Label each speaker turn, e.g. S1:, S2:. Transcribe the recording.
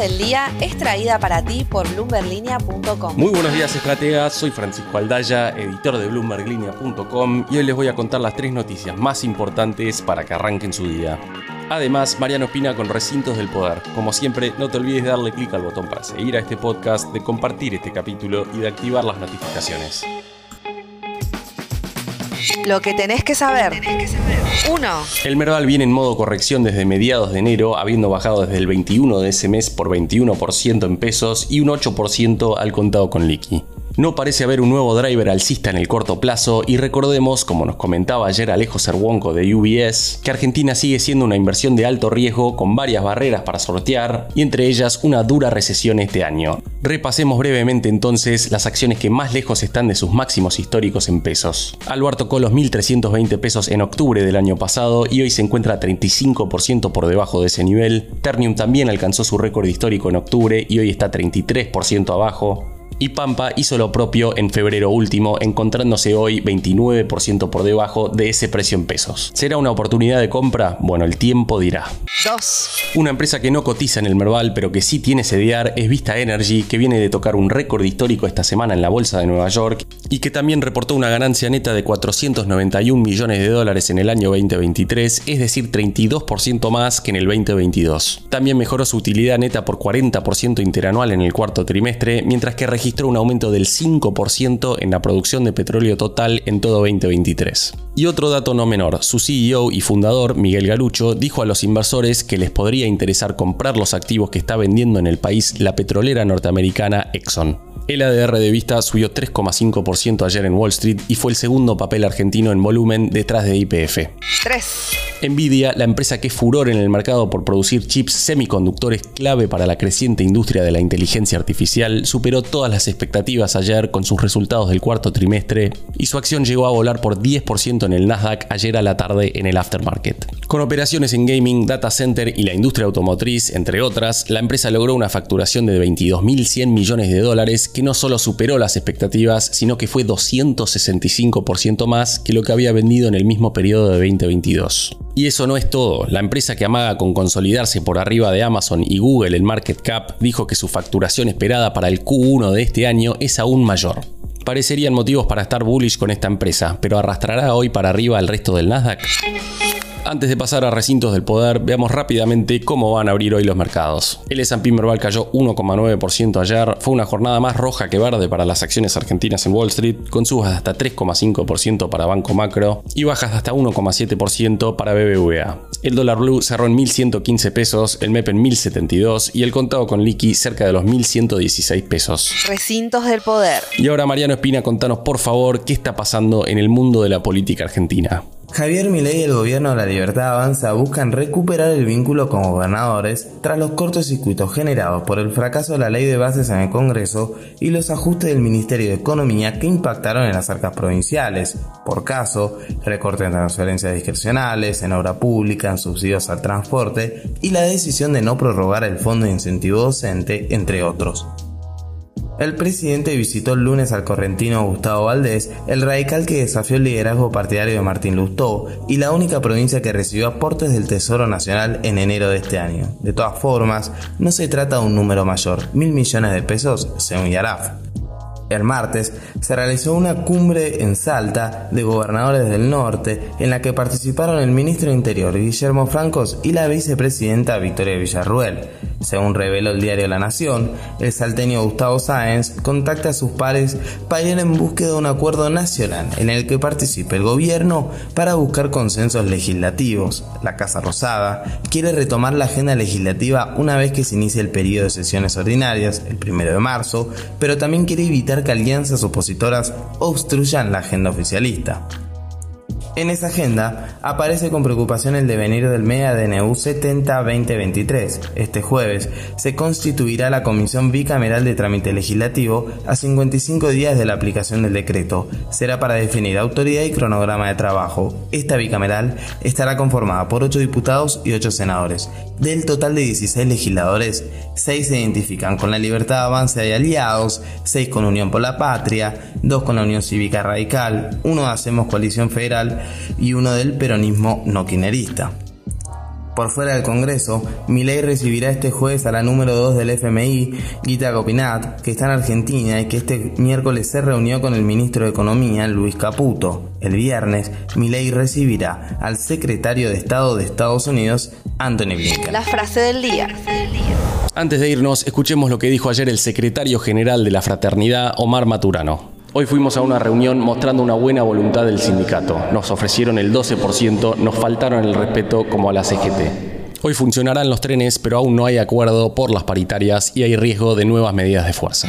S1: del día es traída para ti por bloomberlinia.com.
S2: Muy buenos días, estrategas. Soy Francisco Aldaya, editor de bloomberlinia.com y hoy les voy a contar las tres noticias más importantes para que arranquen su día. Además, Mariano opina con Recintos del Poder. Como siempre, no te olvides de darle clic al botón para seguir a este podcast, de compartir este capítulo y de activar las notificaciones.
S1: Lo que tenés que saber. 1.
S2: El Merval viene en modo corrección desde mediados de enero, habiendo bajado desde el 21 de ese mes por 21% en pesos y un 8% al contado con liqui. No parece haber un nuevo driver alcista en el corto plazo y recordemos, como nos comentaba ayer Alejo Cerwonco de UBS, que Argentina sigue siendo una inversión de alto riesgo con varias barreras para sortear y entre ellas una dura recesión este año. Repasemos brevemente entonces las acciones que más lejos están de sus máximos históricos en pesos. Alvar tocó los 1.320 pesos en octubre del año pasado y hoy se encuentra 35% por debajo de ese nivel. Ternium también alcanzó su récord histórico en octubre y hoy está 33% abajo y Pampa hizo lo propio en febrero último, encontrándose hoy 29% por debajo de ese precio en pesos. ¿Será una oportunidad de compra? Bueno, el tiempo dirá.
S1: 2.
S2: Una empresa que no cotiza en el Merval, pero que sí tiene CDR, es Vista Energy, que viene de tocar un récord histórico esta semana en la bolsa de Nueva York y que también reportó una ganancia neta de 491 millones de dólares en el año 2023, es decir, 32% más que en el 2022. También mejoró su utilidad neta por 40% interanual en el cuarto trimestre, mientras que registró registró un aumento del 5% en la producción de petróleo total en todo 2023. Y otro dato no menor, su CEO y fundador, Miguel Galucho, dijo a los inversores que les podría interesar comprar los activos que está vendiendo en el país la petrolera norteamericana Exxon. El ADR de vista subió 3,5% ayer en Wall Street y fue el segundo papel argentino en volumen detrás de IPF.
S1: 3.
S2: Nvidia, la empresa que es furor en el mercado por producir chips semiconductores clave para la creciente industria de la inteligencia artificial, superó todas las expectativas ayer con sus resultados del cuarto trimestre y su acción llegó a volar por 10% en el Nasdaq ayer a la tarde en el aftermarket. Con operaciones en gaming, data center y la industria automotriz, entre otras, la empresa logró una facturación de 22.100 millones de dólares que no solo superó las expectativas, sino que fue 265% más que lo que había vendido en el mismo periodo de 2022. Y eso no es todo. La empresa que amaga con consolidarse por arriba de Amazon y Google en market cap dijo que su facturación esperada para el Q1 de este año es aún mayor. Parecerían motivos para estar bullish con esta empresa, pero ¿arrastrará hoy para arriba al resto del Nasdaq? Antes de pasar a recintos del poder, veamos rápidamente cómo van a abrir hoy los mercados. El S&P Merval cayó 1,9% ayer, fue una jornada más roja que verde para las acciones argentinas en Wall Street, con subas de hasta 3,5% para Banco Macro y bajas de hasta 1,7% para BBVA. El dólar blue cerró en 1.115 pesos, el MEP en 1.072 y el contado con liqui cerca de los 1.116 pesos.
S1: Recintos del poder.
S2: Y ahora Mariano Espina, contanos por favor qué está pasando en el mundo de la política argentina.
S3: Javier Milei y el gobierno de la Libertad Avanza buscan recuperar el vínculo con gobernadores tras los cortocircuitos generados por el fracaso de la ley de bases en el Congreso y los ajustes del Ministerio de Economía que impactaron en las arcas provinciales. Por caso, recorte en transferencias discrecionales, en obra pública, en subsidios al transporte y la decisión de no prorrogar el Fondo de Incentivo Docente, entre otros. El presidente visitó el lunes al correntino Gustavo Valdés, el radical que desafió el liderazgo partidario de Martín Lustó y la única provincia que recibió aportes del Tesoro Nacional en enero de este año. De todas formas, no se trata de un número mayor, mil millones de pesos según Yaraf. El martes se realizó una cumbre en Salta de gobernadores del norte en la que participaron el ministro Interior Guillermo Francos y la vicepresidenta Victoria Villarruel. Según reveló el diario La Nación, el salteño Gustavo Sáenz contacta a sus pares para ir en búsqueda de un acuerdo nacional en el que participe el gobierno para buscar consensos legislativos. La Casa Rosada quiere retomar la agenda legislativa una vez que se inicie el periodo de sesiones ordinarias, el primero de marzo, pero también quiere evitar que alianzas opositoras obstruyan la agenda oficialista. En esa agenda aparece con preocupación el devenir del MEA DNU 70-2023. Este jueves se constituirá la Comisión Bicameral de Trámite Legislativo a 55 días de la aplicación del decreto. Será para definir autoridad y cronograma de trabajo. Esta bicameral estará conformada por 8 diputados y 8 senadores. Del total de 16 legisladores, 6 se identifican con la Libertad Avance y Aliados, 6 con Unión por la Patria, 2 con la Unión Cívica Radical, 1 Hacemos Coalición Federal y uno del peronismo no quinerista. Por fuera del Congreso, Milei recibirá este jueves a la número 2 del FMI, Gita Copinat, que está en Argentina y que este miércoles se reunió con el ministro de Economía, Luis Caputo. El viernes, Milei recibirá al secretario de Estado de Estados Unidos, Anthony Blinken.
S1: La frase del día.
S2: Antes de irnos, escuchemos lo que dijo ayer el secretario general de la fraternidad, Omar Maturano. Hoy fuimos a una reunión mostrando una buena voluntad del sindicato. Nos ofrecieron el 12%, nos faltaron el respeto como a la CGT. Hoy funcionarán los trenes, pero aún no hay acuerdo por las paritarias y hay riesgo de nuevas medidas de fuerza.